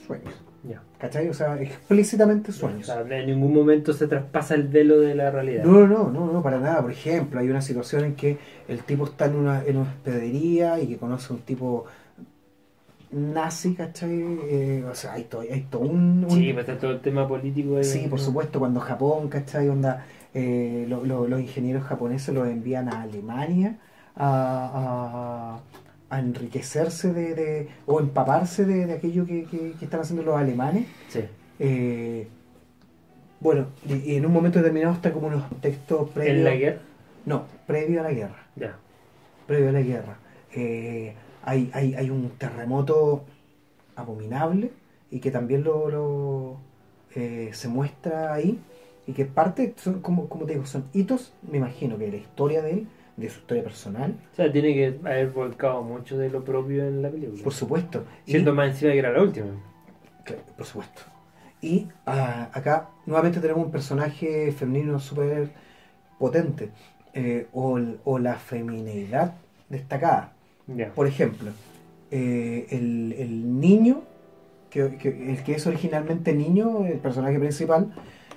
sueños. Ya. ¿Cachai? O sea, explícitamente O sueños. sea, en ningún momento se traspasa el velo de la realidad. No, no, no, no, para nada. Por ejemplo, hay una situación en que el tipo está en una, en una hospedería y que conoce a un tipo nazi, ¿cachai? Eh, o sea, hay todo, hay todo un, un- Sí, pues está todo el tema político. ahí. Sí, por supuesto, cuando Japón, ¿cachai? Onda, eh, lo- lo- los ingenieros japoneses los envían a Alemania a, a- a enriquecerse de, de- o empaparse de, de aquello que, que- que están haciendo los alemanes. Sí. Eh, bueno, y, en un momento determinado está como unos textos previos. ¿En la guerra? No, previo a la guerra. Ya. Previo a la guerra. Eh, hay, hay, hay un terremoto abominable y que también lo, lo, eh, se muestra ahí y que parte, son como, como te digo, son hitos, me imagino que la historia de él, de su historia personal, O sea, tiene que haber volcado mucho de lo propio en la película. por supuesto. Y- Siendo más encima que era la última. Claro, por supuesto. Y ah, acá nuevamente tenemos un personaje femenino súper potente, eh, o, o la femineidad destacada. Ya. Por ejemplo, eh, el, el niño, que, que- el que es originalmente niño, el personaje principal,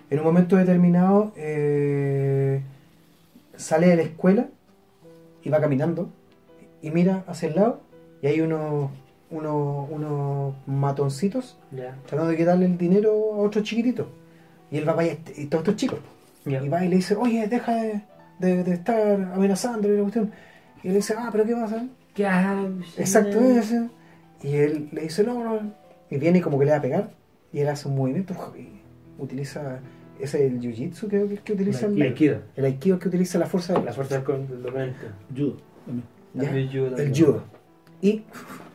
en un momento determinado eh, sale de la escuela y va caminando y mira hacia el lado y hay unos, unos, unos matoncitos tratando de quitarle el dinero a otro chiquitito. Y él va para allá, y todos estos chicos. Y va y le dice, oye, deja de, de- de estar amenazando la cuestión. Y él le dice, ah, pero ¿qué pasa? Exacto, ese. Y él le dice, no, no. Y viene y como que le va a pegar. Y él hace un movimiento y utiliza. Ese es el jiu-jitsu creo que es que utiliza El aikido. El aikido que utiliza la fuerza del La fuerza del oponente. Judo. también. ¿ya? También judo El judo. Y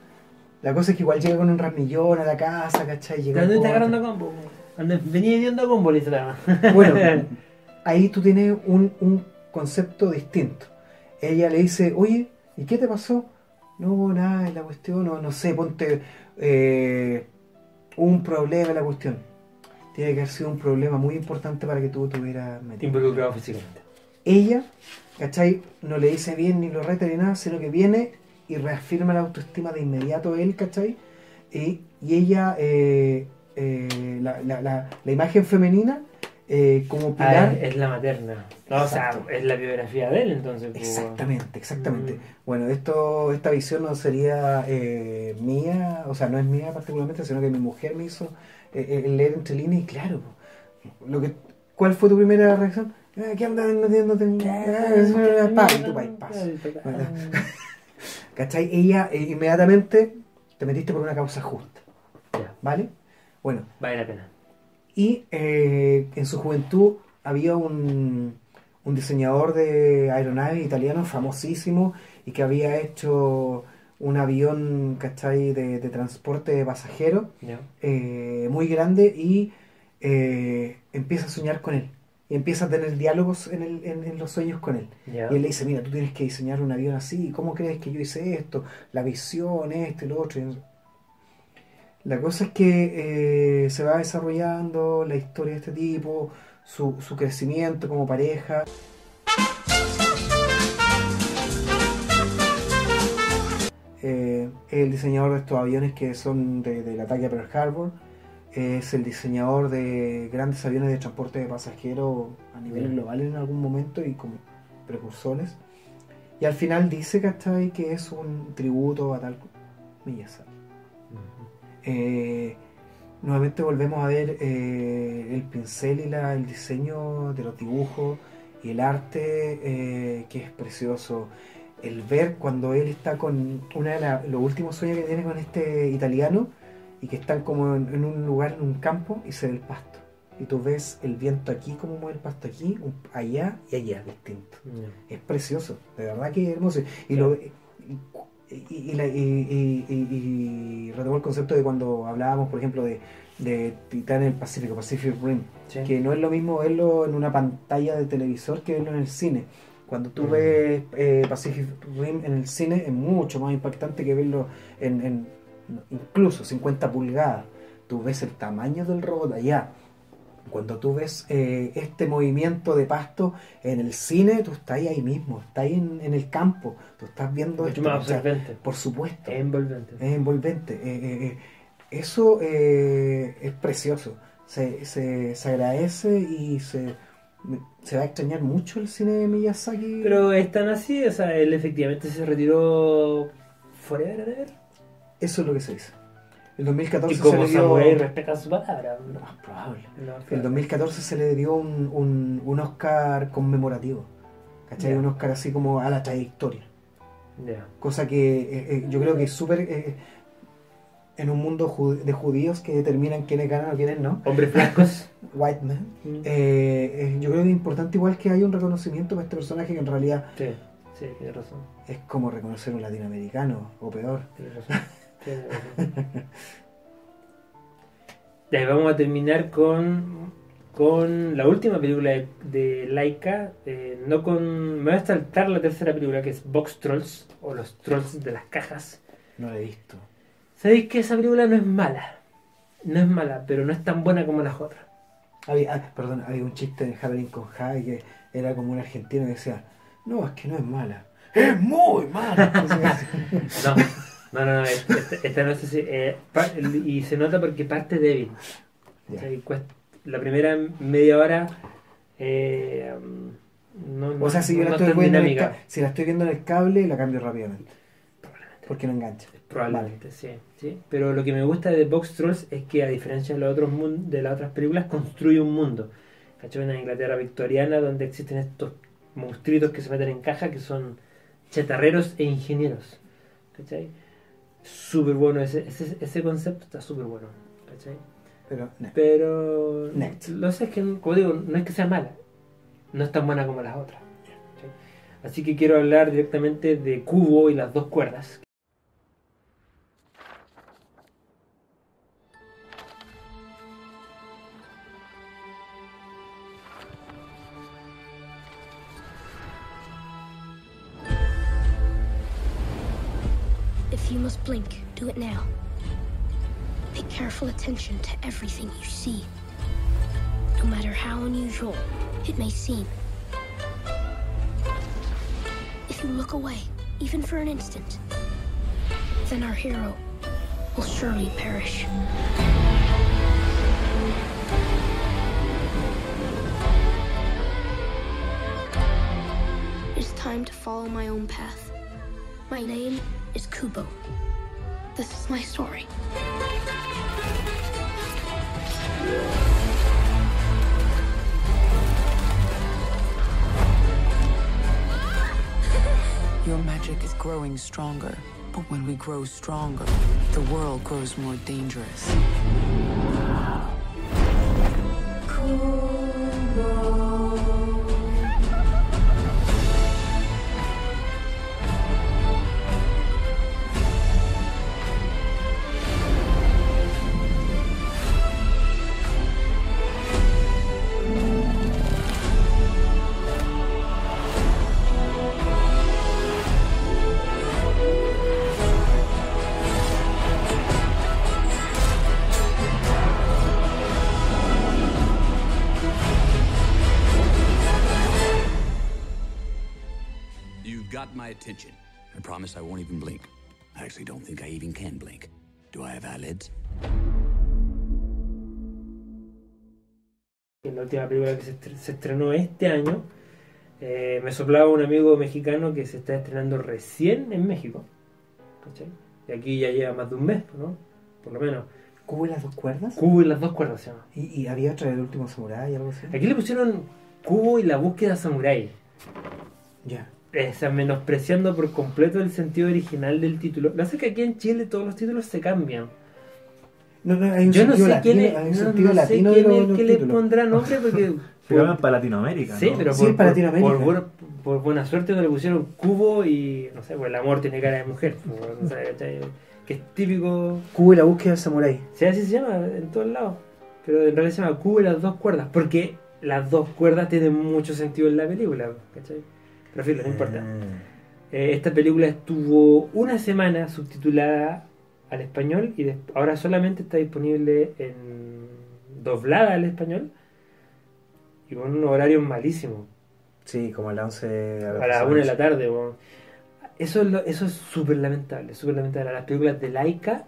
la cosa es que igual llega con un ramillón a la casa, ¿cachai? Llega ¿Dónde está agarrando combo? Venía viendo a combo, le dice la Bueno, ahí tú tienes un, un concepto distinto. Ella le dice, oye, ¿y qué te pasó? No, nada, la cuestión, no, no sé, ponte eh, un problema en la cuestión. Tiene que haber sido un problema muy importante para que tú tuvieras metido. Involucrado físicamente. Ella, ¿cachai? No le dice bien ni lo reta ni nada, sino que viene y reafirma la autoestima de inmediato a él, ¿cachai? Y, y ella, eh, eh, la, la- la- la imagen femenina, eh, como Ah, pilar. es, es la materna. No, o sea, es la biografía de él, entonces. pues, Exactamente, exactamente. Mm. Bueno, esto, esta visión no sería eh, mía, o sea, no es mía particularmente, sino que mi mujer me hizo eh, eh, leer entre líneas y claro, Lo que, ¿Cuál fue tu primera reacción? Eh, ¿Qué andas metiéndote en.? Eh, pa, y tú, pa, y pas. ¿Cachai? Ella eh, inmediatamente te metiste por una causa justa. ¿Vale? Bueno, vale la pena. y eh, en su juventud había un, un diseñador de aeronaves italiano famosísimo y que había hecho un avión, ¿cachai?, de, de transporte de pasajeros Ya. eh, muy grande y eh, empieza a soñar con él. Y empieza a tener diálogos en, el- en- en los sueños con él. Y él le dice, mira, tú tienes que diseñar un avión así, ¿cómo crees que yo hice esto? La visión, esto y lo otro. La cosa es que eh, se va desarrollando la historia de este tipo, su, su crecimiento como pareja. El diseñador de estos aviones que son de- del ataque a Pearl Harbor. Es el diseñador de grandes aviones de transporte de pasajeros a nivel global en algún momento y como precursores. Y al final dice, ¿cachai? Que es un tributo a tal Miyazaki. Eh, nuevamente volvemos a ver eh, el pincel y la- el diseño de los dibujos y el arte eh, que es precioso. El ver cuando él está con una de la- los últimos sueños que tiene con este italiano y que están como en, en un lugar, en un campo y se ve el pasto. Y tú ves el viento aquí, como mueve el pasto aquí, allá y allá, distinto. Es precioso, de verdad que es hermoso. Y, lo, y, y- y la- y- y- y- y retomo el concepto de cuando hablábamos, por ejemplo, de, de Titán en el Pacífico, Pacific Rim, Sí. que no es lo mismo verlo en una pantalla de televisor que verlo en el cine. Cuando tú Mm. ves eh, Pacific Rim en el cine es mucho más impactante que verlo en, en incluso 50 pulgadas. Tú ves el tamaño del robot allá. Cuando tú ves eh, este movimiento de pasto en el cine, tú estás ahí, ahí mismo, estás ahí en, en el campo, tú estás viendo Mucho esto, más absorbente. Por supuesto, Es envolvente. es envolvente. eh, eh, eso es precioso. Se, se, se agradece y se, se va a extrañar mucho el cine de Miyazaki. Pero es tan así, o sea, él efectivamente se retiró forever and ever. Eso es lo que se dice. El 2014 Y se como le dio... Respeta su palabra. Lo más probable. El 2014 se le dio un, un, un Oscar conmemorativo. ¿Cachai? Ya. Un Oscar así como a la trayectoria. Ya. Cosa que eh, eh, yo creo que es súper... eh, en un mundo ju- de judíos que determinan quiénes ganan o quiénes no. Hombres blancos. White man. Mm. Eh, yo creo que es importante igual que haya un reconocimiento para este personaje que en realidad Sí, sí, tiene razón. es como reconocer un latinoamericano o peor. Tiene razón. Tiene razón. Ya, y vamos a terminar con, con la última película de, de Laika. eh, no con, me voy a saltar la tercera película que es Box Trolls o los Trolls de las cajas. No lo he visto. ¿Sabéis que esa película no es mala? No es mala, pero no es tan buena como las otras. Había, ah, perdón, había un chiste en Halloween con Jai que era como un argentino que decía, no, es que no es mala. ¡Es muy mala! No, no, no, no, esta, esta no es así. eh, y se nota porque parte débil. O sea, cuesta- la primera media hora eh, no, no- o sea, si yo la es estoy viendo en el si la estoy viendo en el cable, la cambio rápidamente. Porque no engancha. Probablemente, sí, sí. Pero lo que me gusta de Box Trolls es que, a diferencia de, los otros de las otras películas, construye un mundo. ¿Cachai? Una Inglaterra victoriana donde existen estos monstruitos que se meten en caja que son chatarreros e ingenieros. ¿Cachai? Súper bueno, ese, ese, ese concepto está súper bueno. ¿Cachai? Pero, no. Pero Next. lo sé es que, como digo, no es que sea mala, no es tan buena como las otras. Así que quiero hablar directamente de Cubo y las dos cuerdas. You must blink, do it now. Pay careful attention to everything you see. No matter how unusual it may seem. If you look away, even for an instant, then our hero will surely perish. It is time to follow my own path. My name is Kubo. This is my story. Your magic is growing stronger, but when we grow stronger, the world grows more dangerous. La última película que se, estre- se estrenó este año, eh, me soplaba un amigo mexicano que se está estrenando recién en México. ¿cachai? Y aquí ya lleva más de un mes, ¿no? Por lo menos. ¿Cubo y las dos cuerdas? Cubo y las dos cuerdas se llama. ¿Y, y había otra del último samurái algo así? Aquí le pusieron Cubo y la búsqueda samurai. Ya. Eh, o sea, menospreciando por completo el sentido original del título. Lo que pasa es que aquí en Chile todos los títulos se cambian. No, no, hay un Yo no sentido sé latino, quién es, no- no sé quién es que le pondrá nombre porque Se llaman para Latinoamérica, Sí, ¿no? pero Sí, por, para por- Latinoamérica. Por, buena- por buena suerte no le pusieron cubo y no sé, pues el amor tiene cara de mujer. pues, ¿cachai? que es típico. Cubo y la búsqueda del samurái. Sí, así se llama en todos lados. Pero en realidad se llama cubo y las dos cuerdas. Porque las dos cuerdas tienen mucho sentido en la película. ¿cachai? Pero filo, no importa. Eh, esta película estuvo una semana subtitulada al español y ahora solamente está disponible en doblada al español y con un horario malísimo. Sí, como a las 11 A las 1 de la tarde. Eso es lo- eso es súper lamentable, súper lamentable. Las películas de Laika,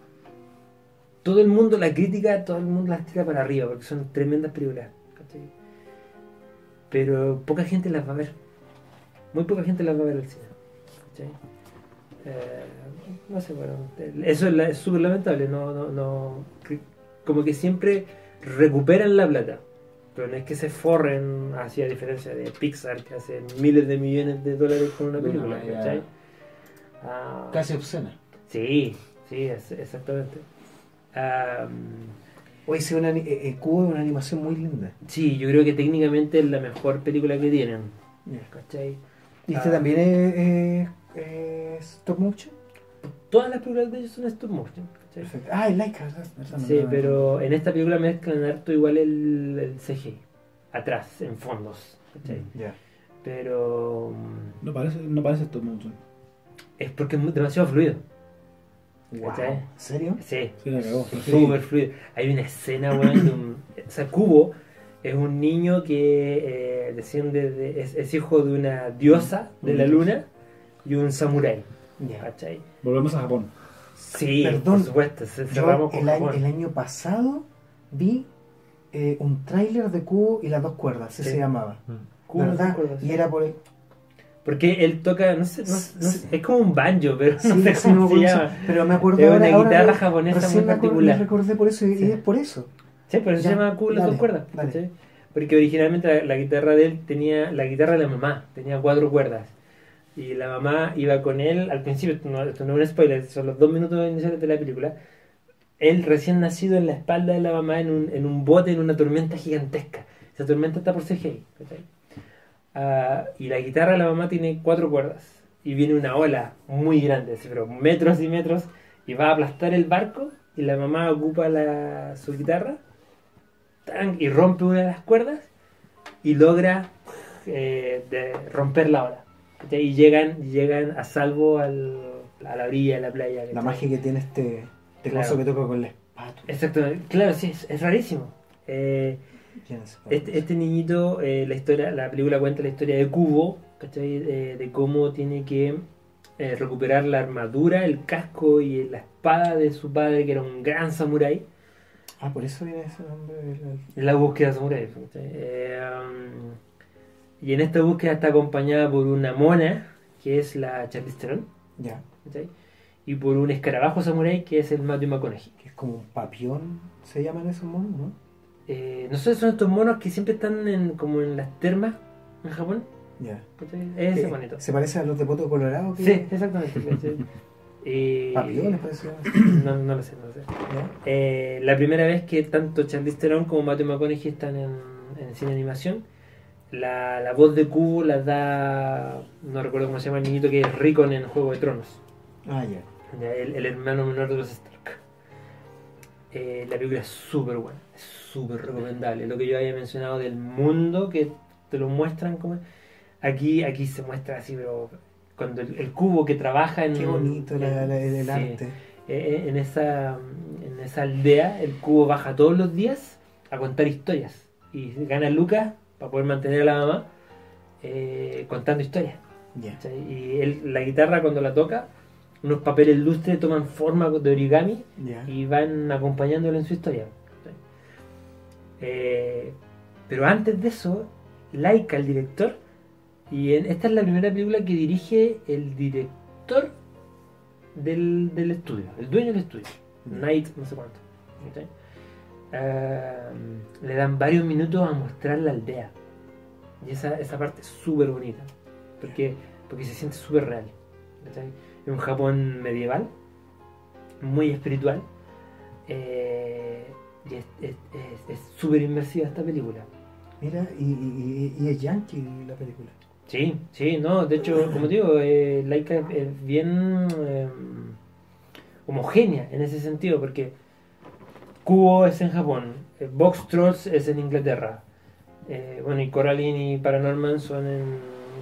todo el mundo la critica, todo el mundo las tira para arriba, porque son tremendas películas. ¿cachai? Pero poca gente las va a ver. Muy poca gente las va a ver al cine. ¿cachai? Eh, no sé, bueno, eso es la- es súper lamentable. No, no, no, como que siempre recuperan la plata. Pero no es que se forren, así a diferencia de Pixar, que hace miles de millones de dólares con una película. ¿cachai? Ah, Casi obscena. Sí, sí, es- exactamente. Ah, Hoy sí, una, eh, eh, Cubo es una animación muy linda. sí, yo creo que técnicamente es la mejor película que tienen. Ya. ¿Cachai? ¿Y este Ah, también es, es- es stop motion? Todas las películas de ellos son stop motion. ¿cachai? Perfecto. Ah, es Laika. Sí, pero en esta película mezclan harto igual el, el CGI. Atrás, en fondos. ¿cachai? Ya. Pero mm, No parece, no parece stop motion. es porque es demasiado fluido. Wow. ¿cachai? ¿En serio? Sí, Sí, la cagó. súper fluido. Hay una escena, weón, de un. O sea, Kubo es un niño que eh, desciende de. Es, es hijo de una diosa de la luna y un samurái. ¿Cachai? Volvemos a Japón. Sí, Perdón, por supuesto. se- Yo cerramos con el año, Japón. el año pasado vi eh, un tráiler de Cubo y las dos cuerdas, Sí. se llamaba. Kubo, ¿Verdad? sí. Y era por el... Porque él toca, no sé, no, sé- no sé, es como un banjo, pero Sí, no sé sí, me cómo se llama. Pero me acuerdo Es ahora- una ahora guitarra me- japonesa muy particular. me recordé por eso y, Sí. y es por eso. Sí, pero se Ya, llama Kubo y las dos cuerdas. Porque originalmente la, la guitarra de él tenía, la guitarra de la mamá, tenía cuatro cuerdas. Y la mamá iba con él, al principio, no, esto no es un spoiler, son los dos minutos iniciales de la película. Él recién nacido en la espalda de la mamá en un, en un bote en una tormenta gigantesca. Esa tormenta está por CGI. ¿cachai? Ah, y la guitarra de la mamá tiene cuatro cuerdas. Y viene una ola muy grande, pero metros y metros, y va a aplastar el barco. Y la mamá ocupa la, su guitarra y rompe una de las cuerdas y logra eh, de romper la ola. Y llegan, llegan a salvo al, a la orilla de la playa. La magia que tiene este, este Claro. coso que toca con la espátula. Exactamente, claro, sí, es, es rarísimo. Eh, este, este niñito, eh, la historia, la película cuenta la historia de ¿cachai? Eh, de cómo tiene que eh, recuperar la armadura, el casco y la espada de su padre, que era un gran samurái. Ah, por eso viene ese nombre. del- La búsqueda samurái. Eh, um, y en esta búsqueda está acompañada por una mona, que es la Charlize Theron, Ya. ¿cachai? y por un escarabajo samurái, que es el Matthew McConaughey. Que es como un papión, se llaman esos monos, ¿no? Eh, no sé, son estos monos que siempre están en, como en las termas en Japón. Ya. Ese es Eh, bonito. ¿Se parece a los de Poto Colorado? que- Sí, exactamente. Y- Papiones parece. No, no lo sé, no lo sé. Eh, la primera vez que tanto Charlize Theron como Matthew McConaughey están en, en cine animación, la, la voz de Cubo la da, no recuerdo cómo se llama el niñito que es Rickon en Juego de Tronos, Ah, ya. el, el hermano menor de los Stark. Eh, la película es súper buena, es súper recomendable. Lo que yo había mencionado del mundo que te lo muestran como aquí aquí se muestra así, pero cuando el, el cubo que trabaja en Qué bonito la- la- el sí. arte. Eh, en esa en esa aldea el cubo baja todos los días a contar historias y gana lucas para poder mantener a la mamá eh, contando historias. Y él, la guitarra cuando la toca unos papeles lustres toman forma de origami y van acompañándolo en su historia. Eh, pero antes de eso Laika el director y en- esta es la primera película que dirige el director del, del estudio, el dueño del estudio, Knight, no sé cuánto. Ah, le dan varios minutos a mostrar la aldea. Y esa, esa parte es súper bonita. Porque, porque se siente súper real. ¿cachai? Es un Japón medieval, muy espiritual. eh, y es- súper inmersiva esta película. Mira, y, y, y- y es yankee la película. Sí, sí, no, de hecho, como digo, eh, Laika es, es bien eh, homogénea en ese sentido, porque Kubo es en Japón, eh, Box Trolls es en Inglaterra, eh, bueno, y Coraline y Paranorman son en,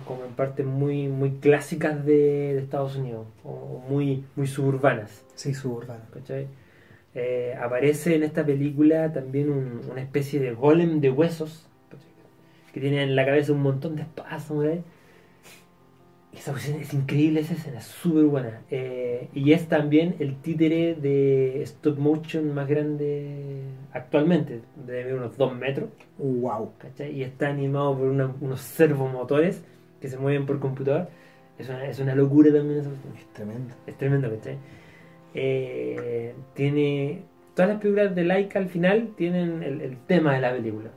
como en partes muy, muy clásicas de, de Estados Unidos, o muy, muy suburbanas. Sí, suburbano. ¿cachai? Eh, aparece en esta película también un- una especie de golem de huesos ¿cachai? que tiene en la cabeza un montón de espadas. Esa cuestión es increíble, esa escena es súper buena. Eh, y es también el títere de stop motion más grande actualmente, medir unos 2 metros. Wow. ¿cachai? Y está animado por una- unos servomotores que se mueven por computador. Es una, es una locura también esa cuestión. Es tremendo. Es tremendo, ¿cachai? Eh, tiene. Todas las películas de Laika al final tienen el, el tema de la película.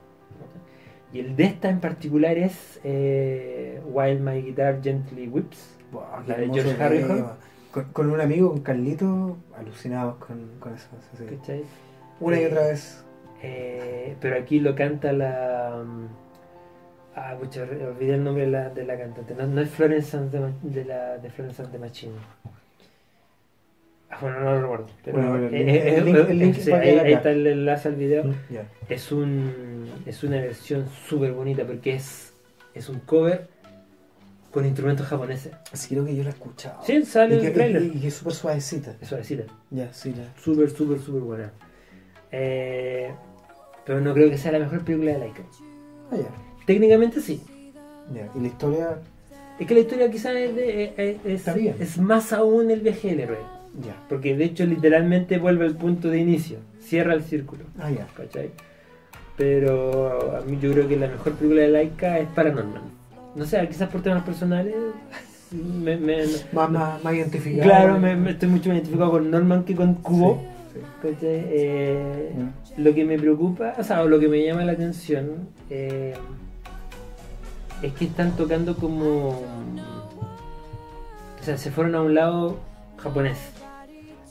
Y el de esta en particular es eh, While My Guitar Gently Whips. Wow, la de George Harrison. Con, con un amigo, con Carlito, alucinados con, con eso. sí. ¿cachai? Una y Eh, otra vez. eh, pero aquí lo canta la. mm, Ah, pucha, olvidé el nombre de la, de la cantante. No, no es Florence and the, de la, de Florence and the Machine. Ah, bueno, no lo recuerdo. Pero Bueno, bueno, el eh, link- eh, el link- eh, link sí, a ahí, está el enlace al video. Ya. Es, un, es una versión súper bonita porque es, es un cover con instrumentos japoneses. Así creo que yo la he escuchado. Sí, sale y que, el trailer. y- y es súper suavecita. Es suavecita. Ya, sí, la. Súper, súper, súper buena. Eh, pero no creo que sea la mejor película de Laika. Ah, ya. Técnicamente sí. Ya. Y la historia. Es que la historia quizás es, de- es, es- es más aún el viaje del héroe. Ya. Porque de hecho literalmente vuelve al punto de inicio. Cierra el círculo. Ah, ya. ¿Cachai? Pero a mí yo creo que la mejor película de Laika es Paranormal. No sé, quizás por temas personales. Me, me- Más, más, más identificado. claro, me, me estoy mucho más identificado con Norman que con. Sí, ¿cachai? Eh, Mm. Lo que me preocupa, o sea, o lo que me llama la atención eh, es que están tocando como. O sea, se fueron a un lado japonés.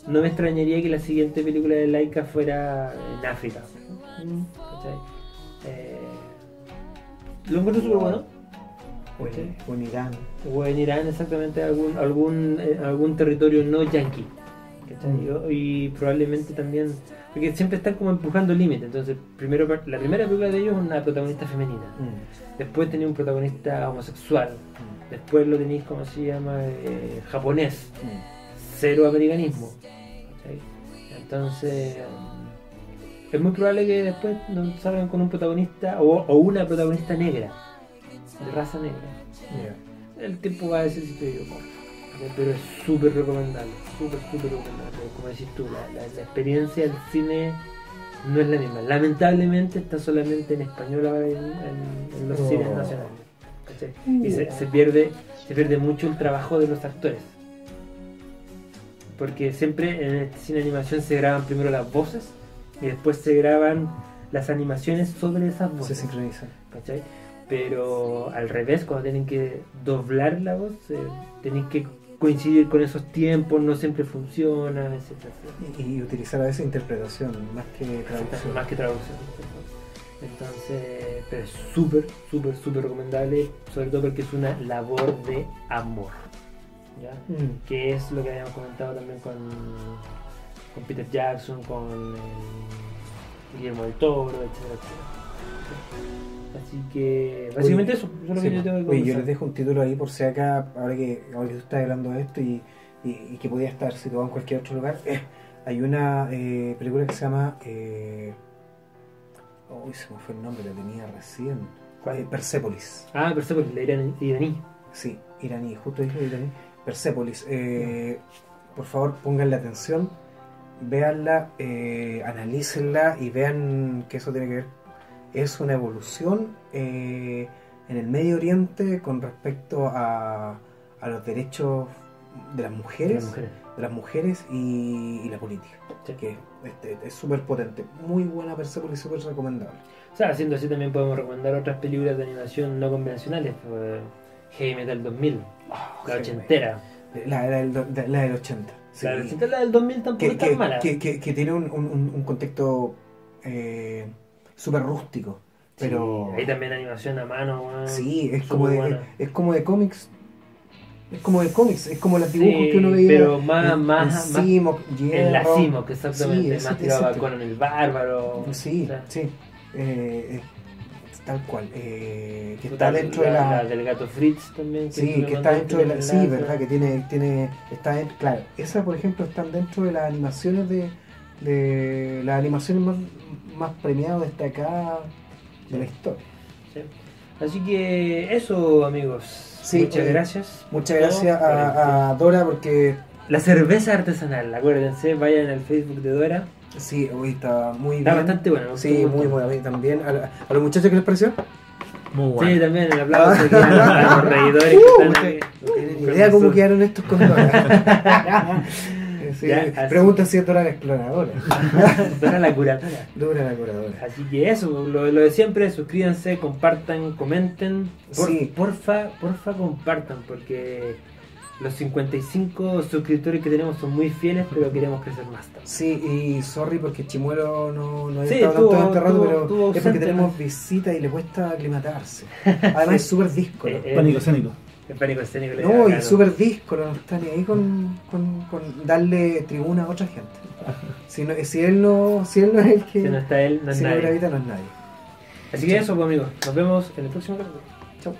No me extrañaría que la siguiente película de Laika fuera en África. ¿cachai? Eh, lo encuentro súper bueno. O en, Irán. O en Irán, exactamente, algún, algún, eh, algún territorio no yanqui. ¿cachai? Mm. Y, y probablemente también. Porque siempre están como empujando límites. Entonces, primero la primera película de ellos es una protagonista femenina. Mm. Después tenía un protagonista homosexual. Después lo tenéis, como se llama? Eh, japonés. Mm. Cero americanismo. Entonces, mm, es muy probable que después nos salgan con un protagonista o, o una protagonista negra. De raza negra. El tiempo va a decir si te digo. Pero es súper recomendable. Súper, súper recomendable. Como decís tú, la, la- la experiencia del cine no es la misma. Lamentablemente está solamente en español ahora en, en- en los Oh. cines nacionales. ¿cachai? Y se, se pierde, se pierde mucho el trabajo de los actores. Porque siempre en el cine de animación se graban primero las voces y después se graban las animaciones sobre esas Se voces. sincronizan. ¿cachai? pero al revés, cuando tienen que doblar la voz, eh, tienen que coincidir con esos tiempos, no siempre funciona, etcétera, etcétera. Y, y utilizar a veces interpretación más que traducción. Más que traducción. Entonces, pero es súper, súper, súper recomendable, sobre todo porque es una labor de amor. ¿Ya? Mm. Que es lo que habíamos comentado también con, con Peter Jackson, con eh, Guillermo del Toro, etcétera, etcétera. Así que, básicamente Oye, eso, eso es lo sí, que yo tengo que oye, yo les dejo un título ahí por si acá, ahora que, ahora que tú estás hablando de esto y, y- y que podía estar situado en cualquier otro lugar. eh, hay una eh, película que se llama. Eh, uy, se me fue el nombre, la tenía recién. Eh, Persepolis. Ah, Persepolis, la iraní. iraní. Sí, iraní, justo dije iraní. Persepolis. Eh, por favor, pónganle atención, véanla, eh, analícenla y vean que eso tiene que ver. Es una evolución eh, en el Medio Oriente con respecto a, a los derechos de las mujeres, De las mujeres. de las mujeres y, y la política. Que este, es súper potente, muy buena Persepolis, súper recomendable. O sea, haciendo así también podemos recomendar otras películas de animación no convencionales. pues, Heavy Metal 2000, la ochentera. La, la de- la del 80. sí. La del 80, la del 2000 tampoco que, es tan que- mala. que- que- que tiene un, un- contexto eh, súper rústico. Pero Sí, ahí también animación a mano, weón. sí, es como, de, es como de cómics. Es como de cómics, es como los dibujos Sí, que uno veía. pero más, en, más, en más en la Hierro. Simoc, exactamente, Sí, más tirado ese a Conan el Bárbaro. Sí, o sea, sí. Eh, eh, tal cual. eh, que está dentro de la. del gato Fritz también. Sí, que está dentro de la. Sí, verdad, que tiene. tiene está en- claro, esas, por ejemplo, están dentro de las animaciones de. de las animaciones más, más premiadas, destacadas de la historia. Sí. Así que eso, amigos. Sí, Muchas oye, gracias. Muchas gracias a, a Dora porque. La cerveza artesanal, acuérdense, vayan al Facebook de Dora. Sí, hoy está muy Está bien. bastante bueno, Sí, muy bueno. También. A, la- a los muchachos, ¿qué les pareció? Muy Sí, también el aplauso aquí a los reidores que Uh, están no tienen Con idea cómo quedaron estos con Dora. Sí, Ya, así- pregunta si es Dora la exploradora. Dora la curadora. Dora la curadora. Así que eso, lo, lo de siempre, suscríbanse, compartan, comenten. Por- Sí. Porfa, porfa, compartan, porque los 55 suscriptores que tenemos son muy fieles, pero queremos crecer más. también. Sí, y sorry porque Chimuelo no, no ha Sí, estado tanto este rato, pero es porque tenemos visita y le cuesta aclimatarse. Además es súper díscolo. Eh, eh, Pánico escénico. El pánico escénico No, y súper díscolo, no está ni ahí con, con, con darle tribuna a otra gente. Si, no, si, él no, si él no es el que Si no está él, no es si no nadie. gravita, no es nadie. Así que eso, pues amigos, nos vemos en el próximo capítulo. Chau.